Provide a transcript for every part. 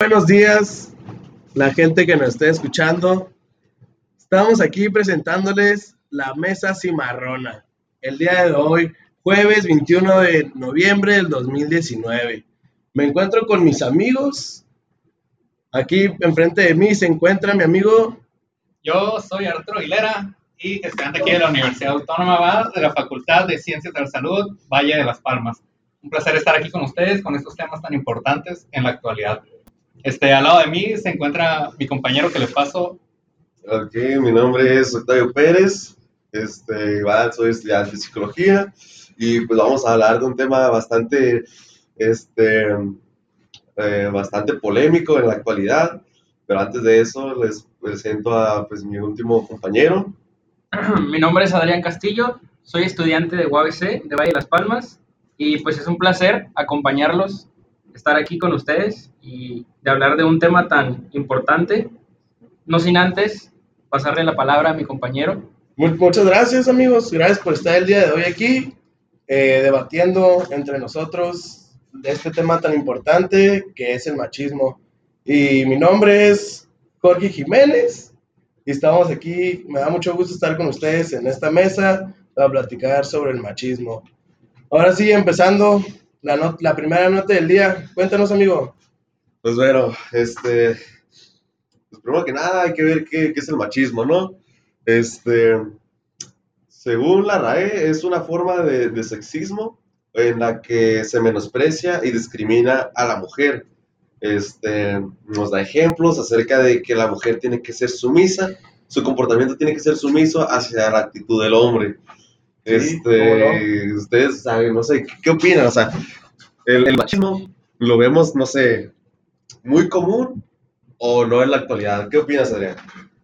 Buenos días, la gente que nos esté escuchando. Estamos aquí presentándoles la mesa cimarrona. El día de hoy, jueves 21 de noviembre del 2019. Me encuentro con mis amigos. Aquí enfrente de mí se encuentra mi amigo. Yo soy Arturo Aguilera y estudiante aquí de la Universidad Autónoma de la Facultad de Ciencias de la Salud, Valle de las Palmas. Un placer estar aquí con ustedes con estos temas tan importantes en la actualidad. Este, al lado de mí se encuentra mi compañero que le paso. Ok, mi nombre es Octavio Pérez, este, igual soy estudiante de psicología. Y pues vamos a hablar de un tema bastante, este, eh, bastante polémico en la actualidad, pero antes de eso les presento a pues, mi último compañero. Mi nombre es Adrián Castillo, soy estudiante de UABC de Valle de las Palmas. Y pues es un placer acompañarlos estar aquí con ustedes y de hablar de un tema tan importante. No sin antes pasarle la palabra a mi compañero. Muchas gracias amigos, gracias por estar el día de hoy aquí eh, debatiendo entre nosotros este tema tan importante que es el machismo. Y mi nombre es Jorge Jiménez y estamos aquí, me da mucho gusto estar con ustedes en esta mesa para platicar sobre el machismo. Ahora sí, empezando la, la primera nota del día. Cuéntanos, amigo. Pues bueno, este, pues primero que nada hay que ver qué, qué, es el machismo, ¿no? Este, según la RAE, es una forma de, de, sexismo en la que se menosprecia y discrimina a la mujer. Este, nos da ejemplos acerca de que la mujer tiene que ser sumisa, su comportamiento tiene que ser sumiso hacia la actitud del hombre. Este, no? ustedes saben, no sé, ¿qué, qué opinan? O sea, el, el, machismo lo vemos, no sé, muy común o no en la actualidad. ¿Qué opinas, Adrián?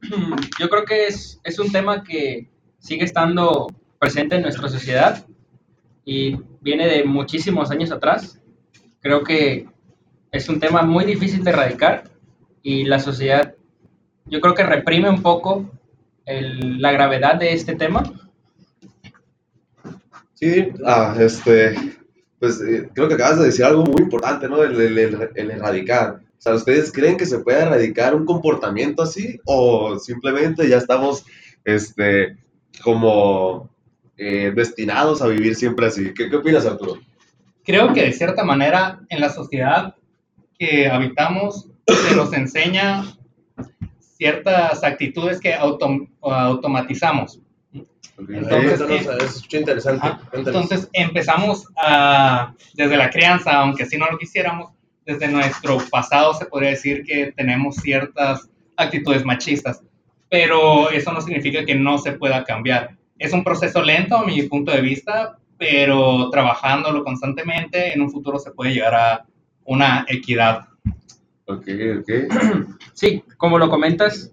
Yo creo que es, es un tema que sigue estando presente en nuestra sociedad y viene de muchísimos años atrás. Creo que es un tema muy difícil de erradicar y la sociedad, yo creo que reprime un poco el, la gravedad de este tema Sí, ah, este, pues eh, creo que acabas de decir algo muy importante, ¿no? El, el, el, erradicar. O sea, ¿ustedes creen que se puede erradicar un comportamiento así? ¿O simplemente ya estamos, este, como eh, destinados a vivir siempre así? ¿Qué, ¿Qué opinas, Arturo? Creo que de cierta manera en la sociedad que habitamos se nos enseña ciertas actitudes que autom automatizamos. Entonces, es interesante. Ah, entonces empezamos a, desde la crianza, aunque si no lo quisiéramos, desde nuestro pasado se podría decir que tenemos ciertas actitudes machistas, pero eso no significa que no se pueda cambiar. Es un proceso lento a mi punto de vista, pero trabajándolo constantemente, en un futuro se puede llegar a una equidad. Ok, ok. Sí, como lo comentas,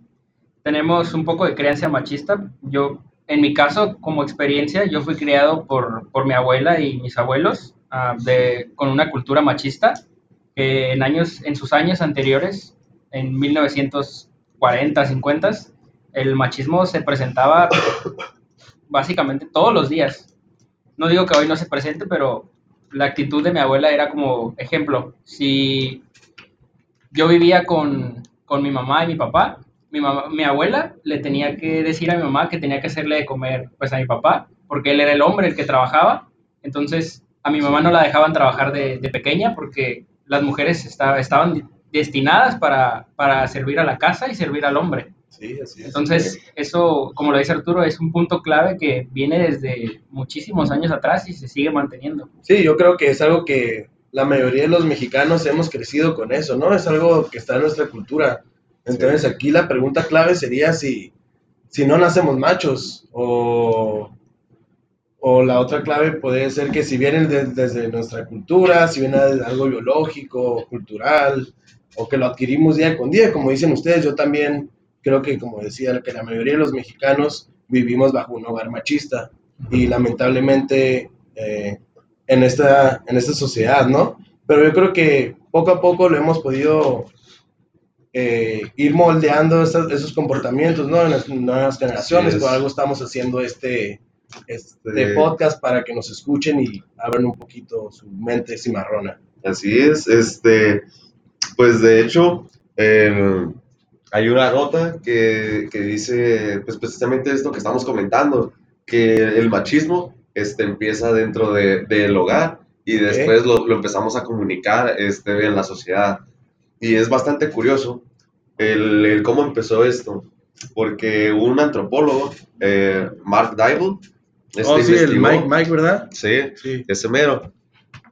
tenemos un poco de creencia machista. Yo en mi caso, como experiencia, yo fui criado por, por mi abuela y mis abuelos uh, de, con una cultura machista que en, años, en sus años anteriores, en 1940, 50, el machismo se presentaba básicamente todos los días. No digo que hoy no se presente, pero la actitud de mi abuela era como ejemplo. Si yo vivía con, con mi mamá y mi papá, mi, mamá, mi abuela le tenía que decir a mi mamá que tenía que hacerle de comer pues a mi papá, porque él era el hombre el que trabajaba. Entonces a mi mamá no la dejaban trabajar de, de pequeña porque las mujeres está, estaban destinadas para, para, servir a la casa y servir al hombre. Sí, así es. Entonces, eso, como lo dice Arturo, es un punto clave que viene desde muchísimos años atrás y se sigue manteniendo. Sí, yo creo que es algo que la mayoría de los mexicanos hemos crecido con eso, ¿no? Es algo que está en nuestra cultura. Entonces sí. aquí la pregunta clave sería si, si no nacemos machos o, o la otra clave puede ser que si vienen de, desde nuestra cultura, si viene algo biológico, cultural, o que lo adquirimos día con día, como dicen ustedes, yo también creo que, como decía, que la mayoría de los mexicanos vivimos bajo un hogar machista y lamentablemente eh, en, esta, en esta sociedad, ¿no? Pero yo creo que poco a poco lo hemos podido eh, ir moldeando esos, esos, comportamientos, ¿no? En las nuevas generaciones, por algo estamos haciendo este, este podcast para que nos escuchen y abran un poquito su mente cimarrona. Así es, este, Pues de hecho, el- hay una nota que, que dice pues precisamente esto que estamos comentando, que el machismo este, empieza dentro de- del hogar y después lo, lo empezamos a comunicar este, en la sociedad. Y es bastante curioso el, el cómo empezó esto, porque un antropólogo, eh, Mark Dybul, este, oh, sí, el investigó- Mike, Mike, ¿verdad? Sí, Sí. ese mero,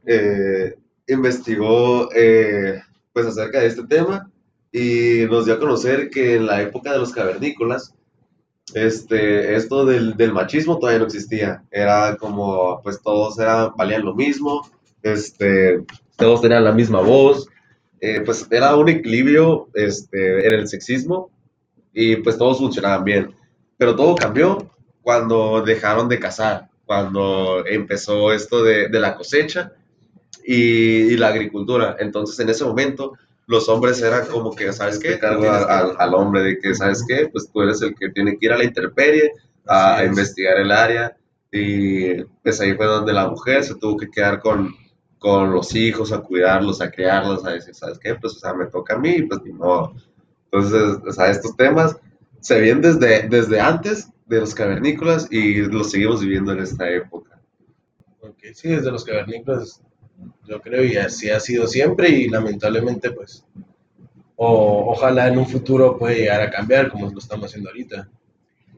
eh, investigó eh, pues acerca de este tema y nos dio a conocer que en la época de los cavernícolas, este, esto del, del machismo todavía no existía. Era como, pues todos eran, valían lo mismo, este, todos tenían la misma voz, eh, pues era un equilibrio este, en el sexismo y pues todos funcionaban bien. Pero todo cambió cuando dejaron de cazar, cuando empezó esto de, de la cosecha y, y la agricultura. Entonces, en ese momento, los hombres eran como que, ¿sabes qué? Cargo al, al- hombre de que, ¿sabes qué? Pues tú eres el que tiene que ir a la intemperie a, investigar el área. Y pues ahí fue donde la mujer se tuvo que quedar con, con los hijos, a cuidarlos, a criarlos, a decir, ¿sabes qué? Pues, o sea, me toca a mí, pues ni modo. Entonces, o sea, estos temas se vienen desde, desde antes de los cavernícolas y los seguimos viviendo en esta época. Ok, sí, desde los cavernícolas, yo creo, y así ha sido siempre, y lamentablemente, pues, o, ojalá en un futuro puede llegar a cambiar como lo estamos haciendo ahorita.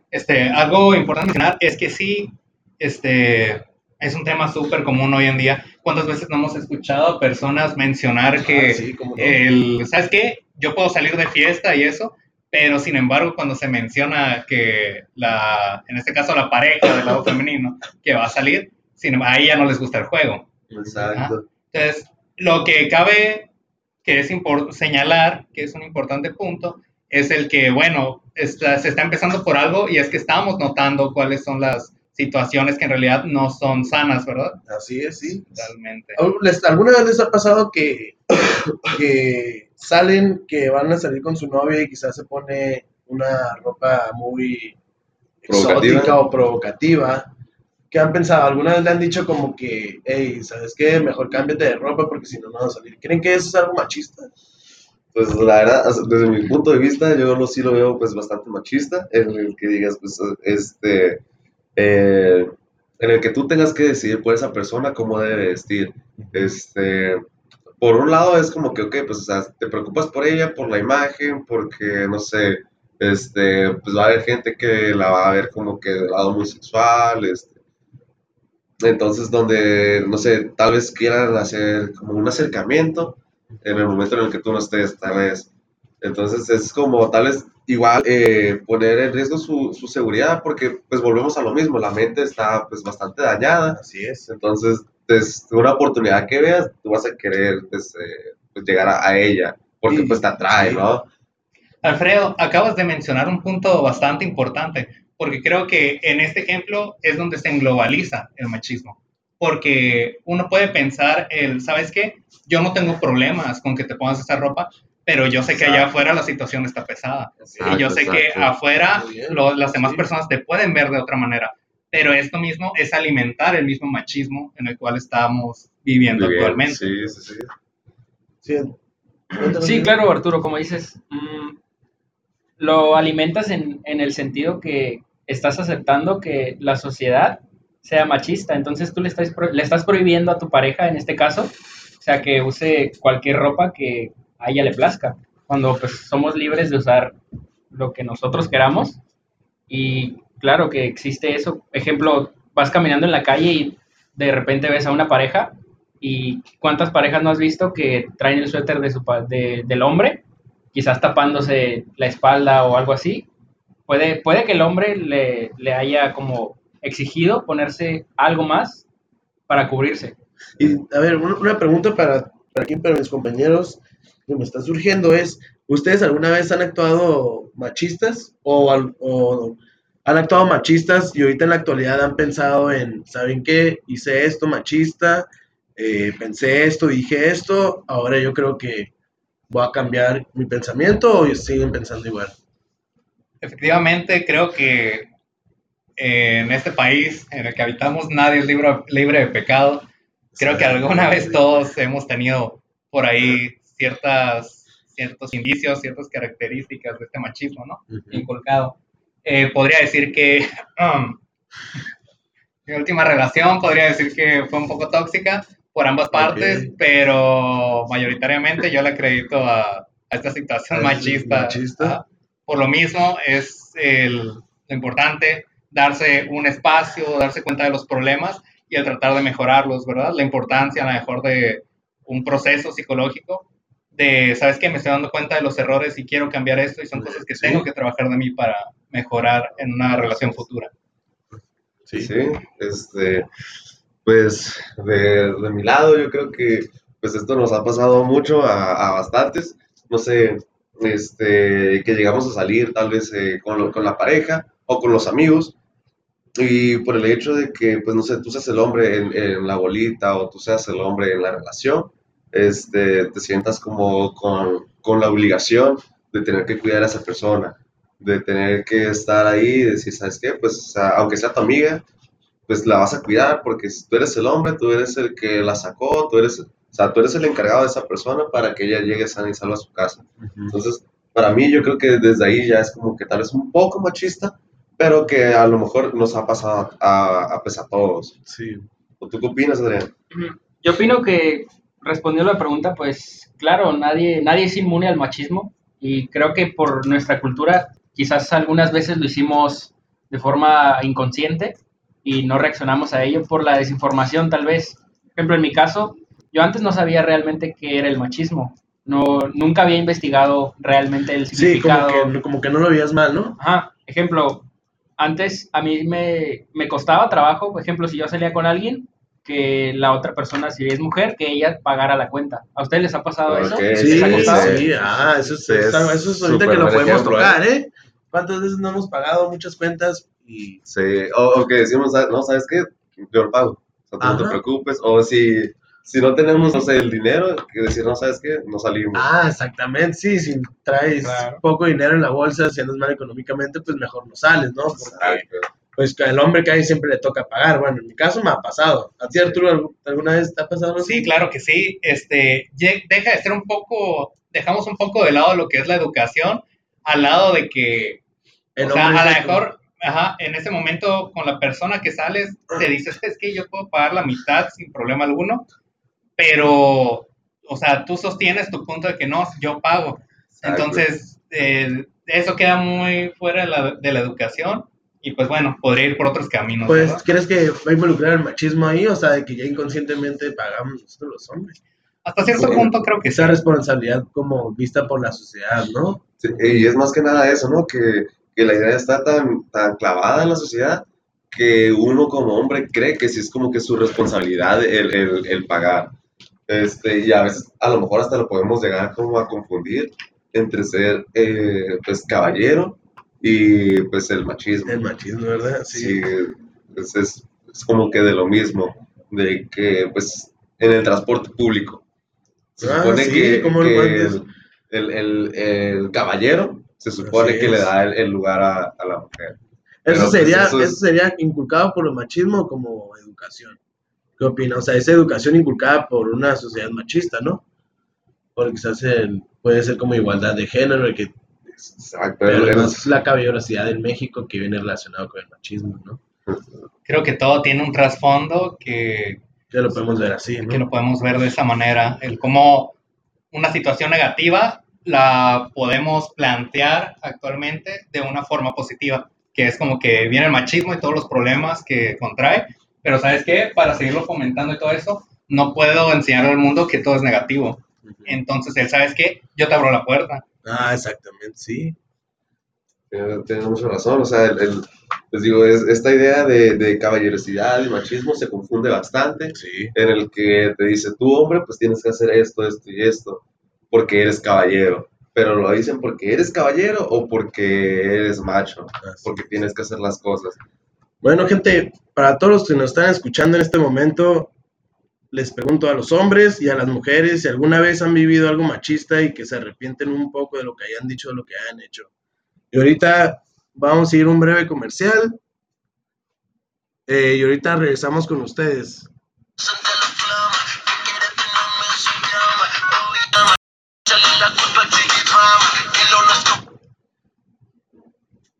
Este, algo importante mencionar es que sí, este, es un tema súper común hoy en día. ¿Cuántas veces no hemos escuchado a personas mencionar que Ah, sí, no. el, ¿sabes qué? Yo puedo salir de fiesta y eso, pero sin embargo cuando se menciona que la, en este caso la pareja del lado femenino que va a salir, sin, em, a ella no les gusta el juego. Exacto. Entonces, lo que cabe que es señalar, que es un importante punto, es el que, bueno, está- se está empezando por algo y es que estamos notando cuáles son las situaciones que en realidad no son sanas, ¿verdad? Así es, sí. Totalmente. ¿Les- ¿Alguna vez les ha pasado que, que salen, que van a salir con su novia y quizás se pone una ropa muy Provocativa. exótica o provocativa? ¿Qué han pensado? ¿Alguna vez le han dicho como que, hey, ¿sabes qué? Mejor cámbiate de ropa porque si no, no vas a salir. ¿Creen que eso es algo machista? Pues la verdad, desde mi punto de vista, yo lo, sí lo veo pues bastante machista, en el que digas, pues, este, eh, en el que tú tengas que decidir por esa persona cómo debe vestir. Este, por un lado es como que, ok, pues, o sea, te preocupas por ella, por la imagen, porque, no sé, este, pues va a haber gente que la va a ver como que del lado muy sexual, este, entonces donde, no sé, tal vez quieran hacer como un acercamiento en el momento en el que tú no estés, tal vez. Entonces es como tal vez igual eh, poner en riesgo su, su seguridad porque pues volvemos a lo mismo, la mente está pues bastante dañada, Así es. entonces es una oportunidad que veas, tú vas a querer pues, eh, pues, llegar a, a ella porque pues te atrae, sí. ¿no? Alfredo, acabas de mencionar un punto bastante importante, porque creo que en este ejemplo es donde se globaliza el machismo. Porque uno puede pensar, el, ¿sabes qué? Yo no tengo problemas con que te pongas esa ropa, pero yo sé que allá afuera la situación está pesada. y yo sé Exacto, que afuera lo- las demás Sí. personas te pueden ver de otra manera. Pero esto mismo es alimentar el mismo machismo en el cual estamos viviendo bien, actualmente. Sí, sí, sí. Sí, claro, Arturo, como dices, mm, lo alimentas en, en el sentido que estás aceptando que la sociedad sea machista, entonces tú le estás, pro- le estás prohibiendo a tu pareja, en este caso, o sea, que use cualquier ropa que a ella le plazca, cuando pues somos libres de usar lo que nosotros queramos. Y claro que existe eso, ejemplo, vas caminando en la calle y de repente ves a una pareja. Y cuántas parejas no has visto que traen el suéter de su de- del hombre, quizás tapándose la espalda o algo así. Puede, puede que el hombre le, le haya como exigido ponerse algo más para cubrirse. Y a ver, una pregunta para, para aquí, para mis compañeros, que me está surgiendo es, ¿ustedes alguna vez han actuado machistas o, han actuado machistas y ahorita en la actualidad han pensado en, ¿saben qué? Hice esto machista, eh, pensé esto, dije esto, ahora yo creo que voy a cambiar mi pensamiento o siguen pensando igual. Efectivamente, creo que eh, en este país en el que habitamos nadie es libre, libre de pecado. Creo que alguna vez todos hemos tenido por ahí ciertas ciertos indicios, ciertas características de este machismo, ¿no? Ujú. Inculcado. Eh, podría decir que um, mi última relación podría decir que fue un poco tóxica por ambas partes, Ok. pero mayoritariamente yo le acredito a, a esta situación A ese machista. machista. Por lo mismo es el, lo importante darse un espacio, darse cuenta de los problemas y el tratar de mejorarlos, ¿verdad? La importancia a lo mejor de un proceso psicológico de, ¿sabes qué? Me estoy dando cuenta de los errores y quiero cambiar esto y son cosas que Sí. tengo que trabajar de mí para mejorar en una relación futura. Sí. Sí, este, pues de, de mi lado yo creo que pues esto nos ha pasado mucho a, a bastantes, no sé, este, que llegamos a salir tal vez eh, con, lo- con la pareja o con los amigos y por el hecho de que pues no sé, tú seas el hombre en, en la bolita o tú seas el hombre en la relación, este, te sientas como con, con la obligación de tener que cuidar a esa persona, de tener que estar ahí y decir, ¿sabes qué? Pues o sea, aunque sea tu amiga, pues la vas a cuidar porque tú eres el hombre, tú eres el que la sacó, tú eres, o sea, tú eres el encargado de esa persona para que ella llegue sana y salva a su casa. Entonces, para mí yo creo que desde ahí ya es como que tal vez un poco machista, pero que a lo mejor nos ha pasado a, a pesar a todos. Sí. ¿O tú qué opinas, Adrián? Yo opino que, respondiendo a la pregunta, pues claro, nadie, nadie es inmune al machismo y creo que por nuestra cultura quizás algunas veces lo hicimos de forma inconsciente y no reaccionamos a ello por la desinformación tal vez. Por ejemplo, en mi caso, yo antes no sabía realmente qué era el machismo. No, nunca había investigado realmente el Sí, significado. como que, como que no lo veías mal, ¿no? Ajá, ejemplo, antes a mí me, me costaba trabajo, por ejemplo, si yo salía con alguien, que la otra persona, si es mujer, que ella pagara la cuenta. ¿A ustedes les ha pasado eso? Ok, ¿Les Sí, ha sí, ah, eso es, es eso es ahorita que lo podemos ejemplo, tocar, ¿eh? ¿Cuántas veces no hemos pagado muchas cuentas y Sí, o, o que decimos, "Ah, no, ¿sabes qué? Yo lo pago, o sea, no te preocupes, o si, si no tenemos, no sé, el dinero, que decir, no, ¿sabes qué? No salimos. Ah, exactamente, sí, si traes Claro. poco dinero en la bolsa, si andas mal económicamente, pues mejor no sales, ¿no? Porque Exacto. Pues que al hombre que hay siempre le toca pagar. Bueno, en mi caso me ha pasado. ¿A ti, Arturo, algu- alguna vez te ha pasado? algo Sí, claro que sí. Este, deja de ser un poco, dejamos un poco de lado lo que es la educación, al lado de que, El o sea, a lo el- mejor, ajá, en ese momento con la persona que sales, te dices, es que yo puedo pagar la mitad sin problema alguno, pero, o sea, tú sostienes tu punto de que no, yo pago. Entonces, eh, eso queda muy fuera de la, de la educación y pues bueno, podría ir por otros caminos. Pues, ¿verdad? ¿crees que va a involucrar el machismo ahí? O sea, de que ya inconscientemente pagamos nosotros los hombres. Hasta cierto Bueno, punto creo que sí. Esa responsabilidad como vista por la sociedad, ¿no? Sí, y es más que nada eso, ¿no? Que, que la idea está tan, tan clavada en la sociedad que uno como hombre cree que sí es como que su responsabilidad el, el, el pagar. Este, y a veces a lo mejor hasta lo podemos llegar como a confundir entre ser eh, pues caballero y pues el machismo. El machismo, ¿verdad? Sí, pues es, es como que de lo mismo, de que pues en el transporte público. Se Ah, supone sí, que, ¿cómo lo que el, el, el, el caballero se supone Así que le es. da el, lugar a, a la mujer. Eso Pero, pues, sería, eso es- eso sería inculcado por el machismo como educación. ¿Qué opinas? O sea, esa educación inculcada por una sociedad machista, ¿no? Porque quizás el- puede ser como igualdad de género, que, Exacto, pero el- el- no es la caballerosidad en México que viene relacionado con el machismo, ¿no? Creo que todo tiene un trasfondo que, Que lo podemos ver así, ¿no? que lo podemos ver de esa manera. El cómo una situación negativa la podemos plantear actualmente de una forma positiva, que es como que viene el machismo y todos los problemas que contrae, pero ¿sabes qué? Para seguirlo fomentando y todo eso, no puedo enseñar al mundo que todo es negativo. Entonces, él, ¿sabes qué? Yo te abro la puerta. Ah, exactamente, sí. Tiene, tiene mucha razón, o sea, el, el- les digo, es, esta idea de, de caballerosidad y machismo se confunde bastante, Sí. en el que te dice, tú hombre, pues tienes que hacer esto, esto y esto, porque eres caballero, pero lo dicen porque eres caballero o porque eres macho, Así. porque tienes que hacer las cosas. Bueno, gente, para todos los que nos están escuchando en este momento, les pregunto a los hombres y a las mujeres si alguna vez han vivido algo machista y que se arrepienten un poco de lo que hayan dicho, de lo que hayan hecho. Y ahorita vamos a ir un breve comercial. eh, y ahorita regresamos con ustedes.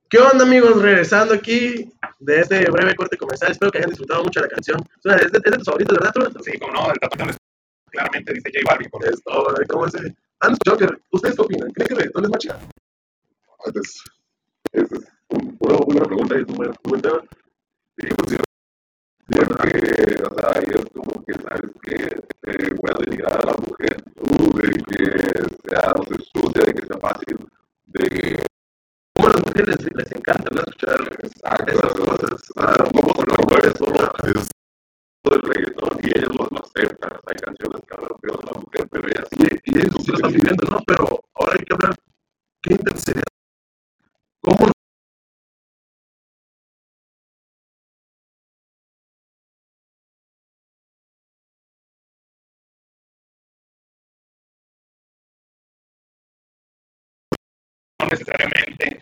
¿Qué onda amigos? Regresando aquí de este breve corte comercial. Espero que hayan disfrutado mucho de la canción. ¿Es de, es de tus favoritos, verdad? Tú? Sí, como no, el tatuaje es- claramente dice J Balvin. Por. Esto, ¿Cómo es? Han escuchado que... ¿Ustedes qué opinan? ¿Creen que el reggaetón es más chido? Antes, esa es un- una buena pregunta y es un buen, un buen tema. Y yo considero que, o sea, ahí es como que sabes que te voy a denigrar a la mujer, tú, de que sea, no sé, sucia, de que sea fácil, de que ¿Cómo a las mujeres les, encanta ¿no? escuchar Exacto, esas cosas? Ah, como por lo que solo es todo el reggaetón y ellos lo, aceptan. Hay canciones que hablan feo de la mujer, pero ellas sí. Y ellos sí lo están viviendo, ¿no? Pero ahora hay que hablar, ¿qué intensidad? ¿Cómo No necesariamente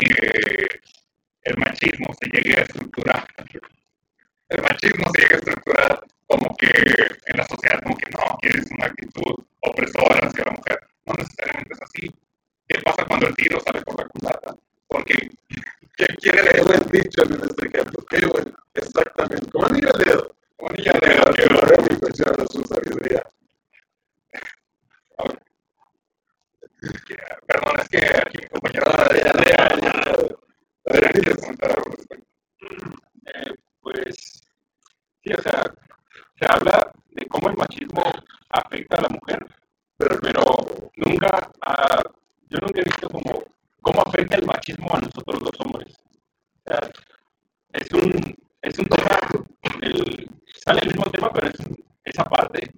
porque el machismo se llegue a estructurar. El machismo se llega a estructurar como que en la sociedad, como que no, que es una actitud opresora hacia la mujer. No necesariamente es así. ¿Qué pasa cuando el tiro sale por la culata? Porque, ¿qué quiere decir? buen dicho en este ejemplo, qué bueno, exactamente. Como anillo al dedo. Como niña de la Que lo mi impresión a su sabiduría. Perdón, es que aquí mi compañero ya. Adrián, ¿quieres comentar algo al respecto? Eh, pues sí, o sea, se habla de cómo el machismo afecta a la mujer, pero, pero nunca, yo nunca he visto como cómo afecta el machismo a nosotros los hombres. O sea, es un, es un tema, el- sale el mismo tema, pero es esa parte.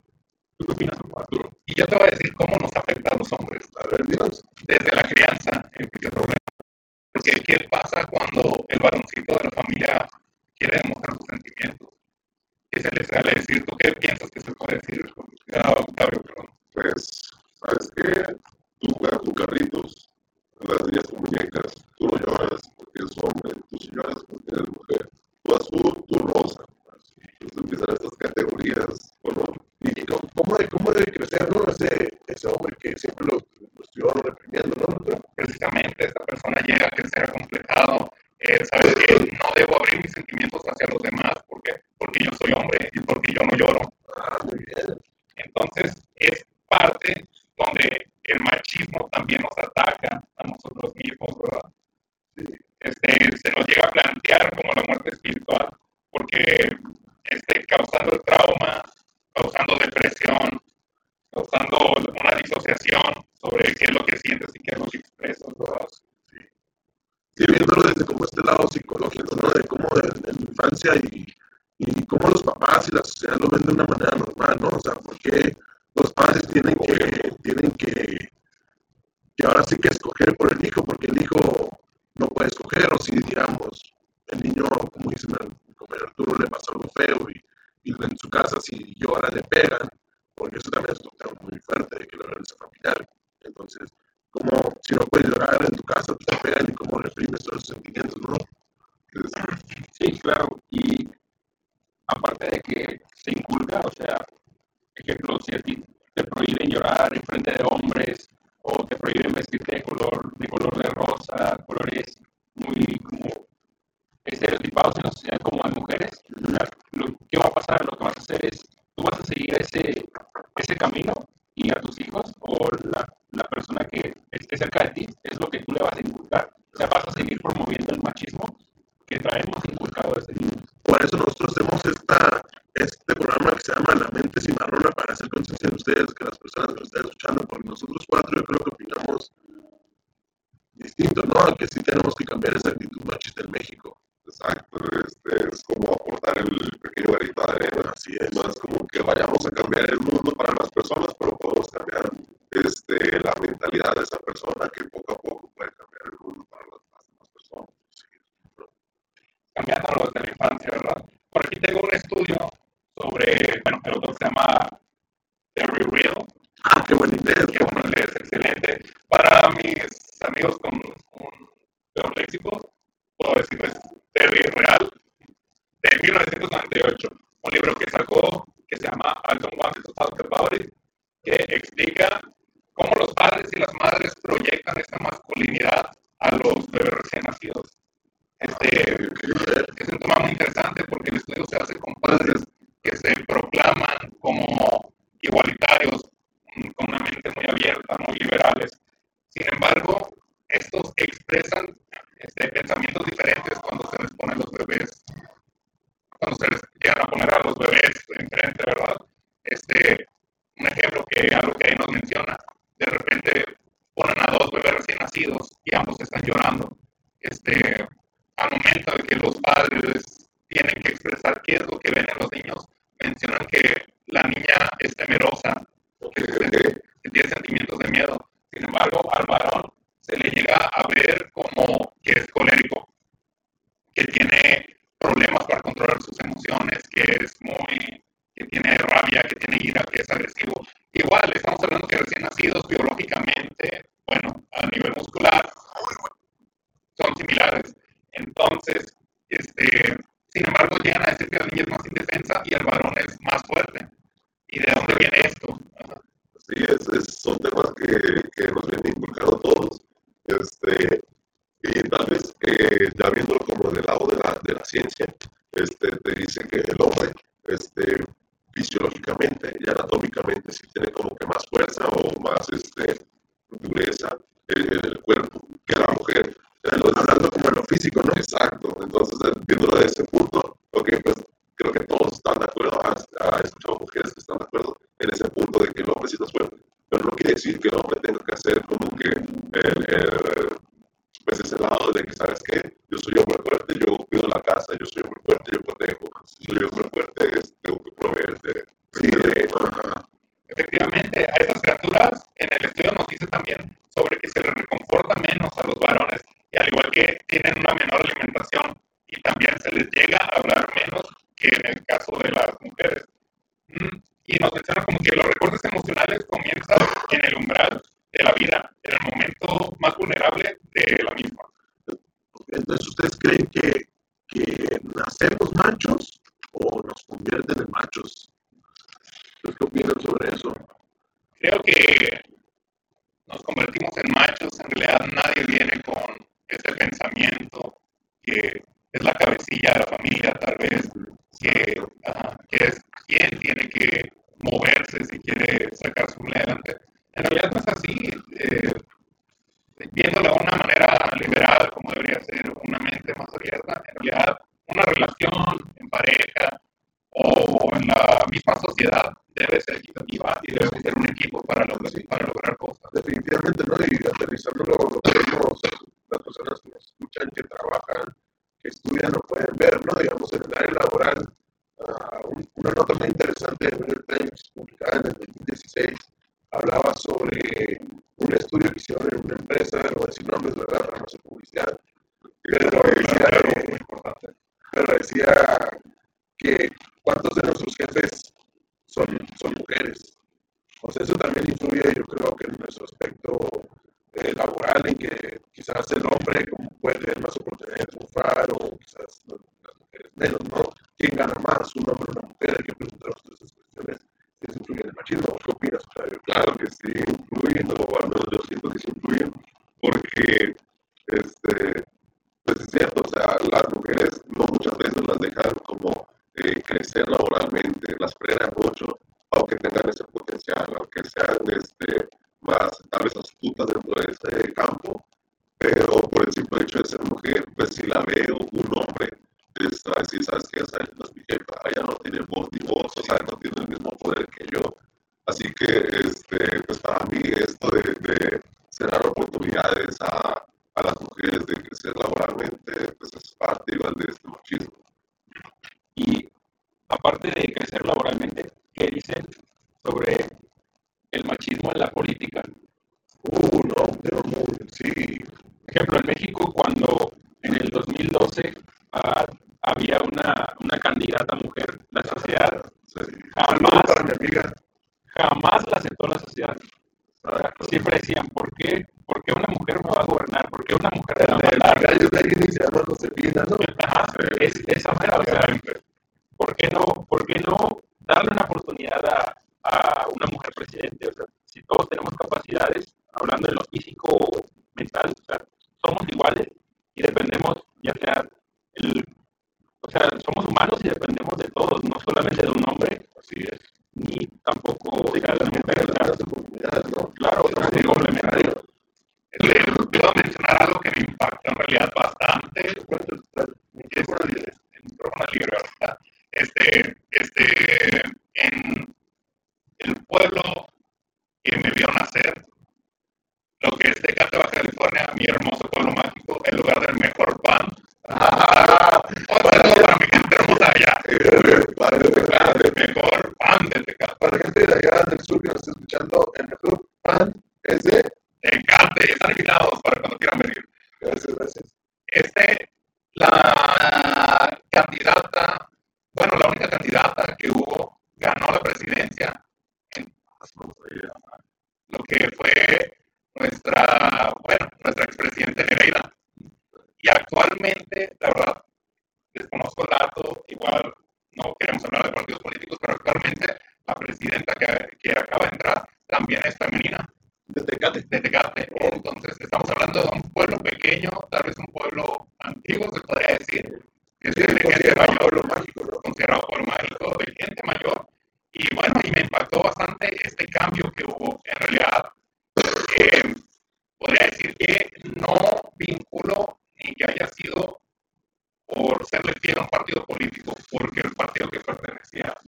¿Tú qué opinas, Arturo? Y yo te voy a decir cómo nos afecta a los hombres. A ver, dinos. Desde la crianza empieza el problema. Porque ¿qué pasa cuando el varoncito de la familia quiere demostrar sus sentimientos? ¿Qué se le sale a decir? ¿Tú qué piensas que se puede decir? Ah, Octavio, perdón. Pues, ¿sabes qué? Tú juegas con carritos, las niñas con muñecas, tú no lloras porque eres hombre, tú sí lloras porque eres mujer, tú azul, tú rosa. Entonces empiezan estas categorías, bueno, ¿Y cómo, cómo debe, cómo debe crecer, no? Ese, ese hombre que siempre lo, lo estuvieron reprimiendo, ¿no? Precisamente esta persona llega a crecer acomplejado. Eh, ¿Sabes qué? No debo abrir mis sentimientos hacia los demás. ¿Por qué? Porque yo soy hombre y porque yo no lloro. Ah, muy bien. Entonces, es parte donde el machismo también nos ataca a nosotros mismos, ¿verdad? Este, se nos llega a plantear como la muerte espiritual, porque este, causando el trauma, causando depresión, causando una disociación sobre qué es lo que sientes y qué es lo que expresas, ¿verdad? Sí, viéndolo desde como este lado psicológico, ¿no? De cómo en la infancia y, y cómo los papás y la sociedad lo ven de una manera normal, ¿no? O sea, porque los padres tienen que, tienen que, que ahora sí que escoger por el hijo, porque el hijo no puede escoger, o si digamos, el niño, como dice mi compañero Arturo, le pasa algo feo y, y en su casa si llora le pegan, porque eso también es un tema muy fuerte de que la violencia familiar. Entonces, como si no puedes llorar en tu casa, pues te pegan y cómo reprimes todos esos sentimientos, ¿no? Sí, claro. Y aparte de que se inculca, o sea, ejemplo, si a ti te prohíben llorar en frente de hombres o te prohíben vestirte de color de rosa, colores muy como estereotipados en la sociedad como de mujeres, lo, ¿qué va a pasar? Lo que vas a hacer es, tú vas a seguir ese, ese camino y a tus hijos o la, la persona que esté cerca de ti es lo que tú le vas a inculcar. O sea, vas a seguir promoviendo el machismo que traemos inculcado desde niños. Por eso nosotros hacemos esta, este programa que se llama La Mente Cimarrona para hacer conciencia de ustedes, que las personas que nos están escuchando, porque nosotros cuatro yo creo que opinamos distinto, ¿no? Que sí tenemos que cambiar esa actitud machista en México. exacto, este, es como aportar el pequeño granito de arena, así es, no es como que vayamos a cambiar el mundo para las personas, pero podemos cambiar este, la mentalidad de esa persona que poco a poco puede cambiar el mundo para las demás personas. cambiándolo desde la infancia, ¿verdad? Por aquí tengo un estudio sobre, bueno, el autor se llama Terry Real, Idea. que es excelente. Para mis amigos con 10 que el hombre sienta suerte. Pero no quiere decir que el hombre tenga que hacer como que el, el, pues ese lado de que, ¿sabes qué? Yo soy hombre fuerte, yo cuido la casa, yo soy hombre fuerte, yo puedo si quiere sacar su vida adelante. En realidad no es así. Eh, viéndolo de una manera liberal, como debería ser una mente más abierta, en realidad jamás, jamás la aceptó la sociedad. Siempre decían, ¿por qué? ¿Por qué una mujer no va a gobernar? ¿Por qué una mujer va a mandar? Esa ¿por qué no, por qué no darle una oportunidad a, una mujer presidente? O sea, si todos tenemos capacidades, hablando de lo físico o mental, o sea, somos iguales y dependemos, ya sea, el, o sea, somos humanos y dependemos de todos, no solamente de un hombre Así es. Ni tampoco dejar las mujeres las oportunidades, ¿no? Claro, no digo Le voy a mencionar algo que me impacta en realidad bastante. Pues, es el micrófono libre. Este, escuchando en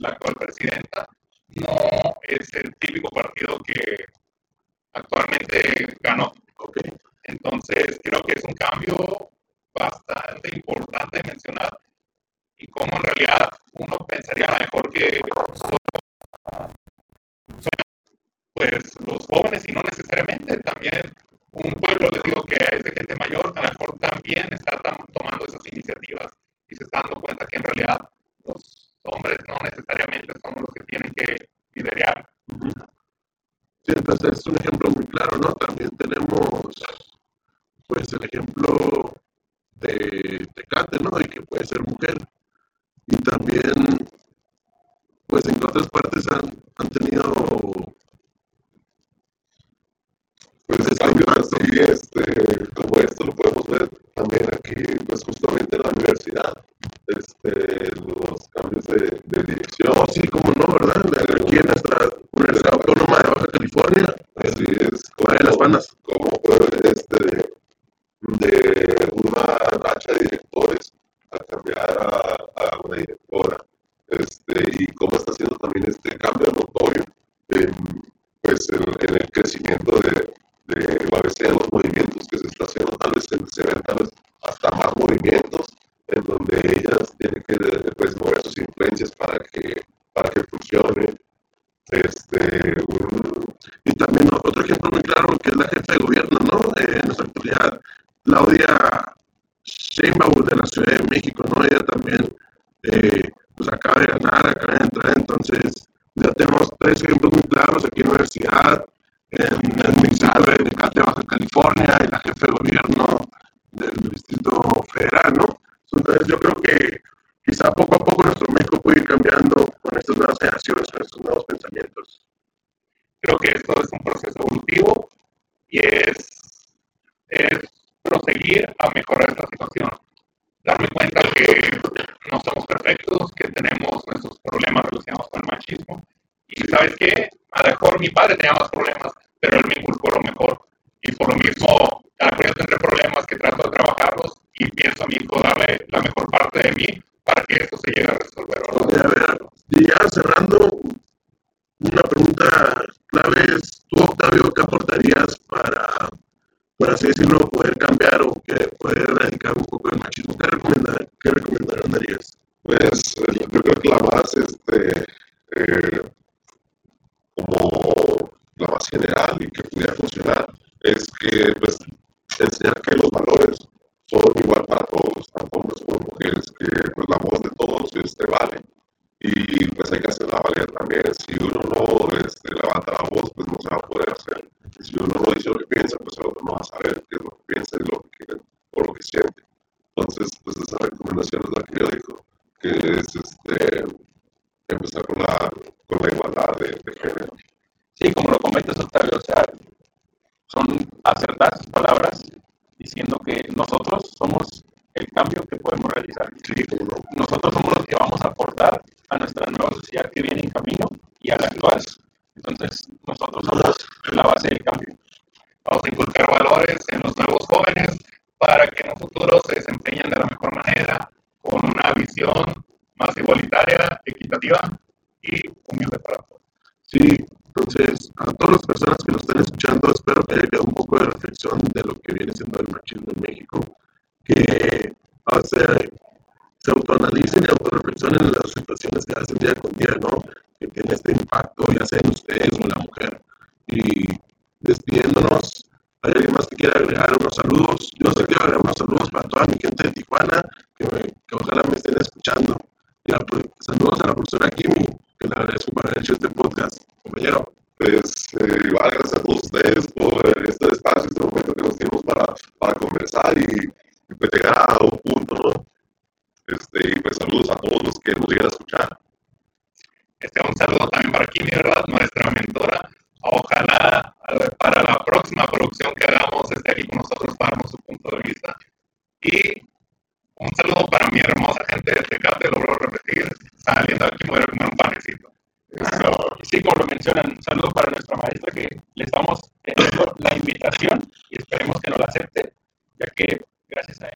la actual presidenta, no es el típico partido que actualmente ganó. Okay. Entonces, creo que es un cambio cambios de, de dirección, sí, como quizá poco a poco nuestro México puede ir cambiando con estas nuevas generaciones, con estos nuevos pensamientos. Creo que esto es un proceso evolutivo y es, es proseguir a mejorar esta situación. Darme cuenta que no somos perfectos, que tenemos nuestros problemas relacionados con el machismo. Y sabes qué, a lo mejor mi padre tenía más problemas que pues, la voz de todos este, vale. O sea, se autoanalicen y autorreflexionen en las situaciones que hacen día con día, ¿no? Que tiene este impacto, ya sea en ustedes o en la mujer. Y despidiéndonos, ¿hay alguien más que quiera agregar unos saludos? Yo sé que agregar unos saludos para toda mi gente de Tijuana, que, me- que ojalá me estén escuchando. Y saludos a la profesora Kimi, que le agradezco por haber hecho este podcast, compañero. Pues eh, igual gracias a todos ustedes por este espacio, este momento que nos dimos para, para conversar y, y, pues llegar a un punto, ¿no? Este, y pues saludos a todos los que nos llegan a escuchar. Este, un saludo también para Kimi, ¿verdad? Nuestra mentora. Ojalá para la próxima producción que hagamos esté aquí con nosotros para darnos su punto de vista. Y un saludo para mi hermosa gente de Tecate, lo vuelvo a repetir, saliendo aquí voy a comer un panecito. Eso, sí, como lo mencionan, un saludo para nuestra maestra que le estamos teniendo la invitación y esperemos que nos la acepte, ya que gracias a ella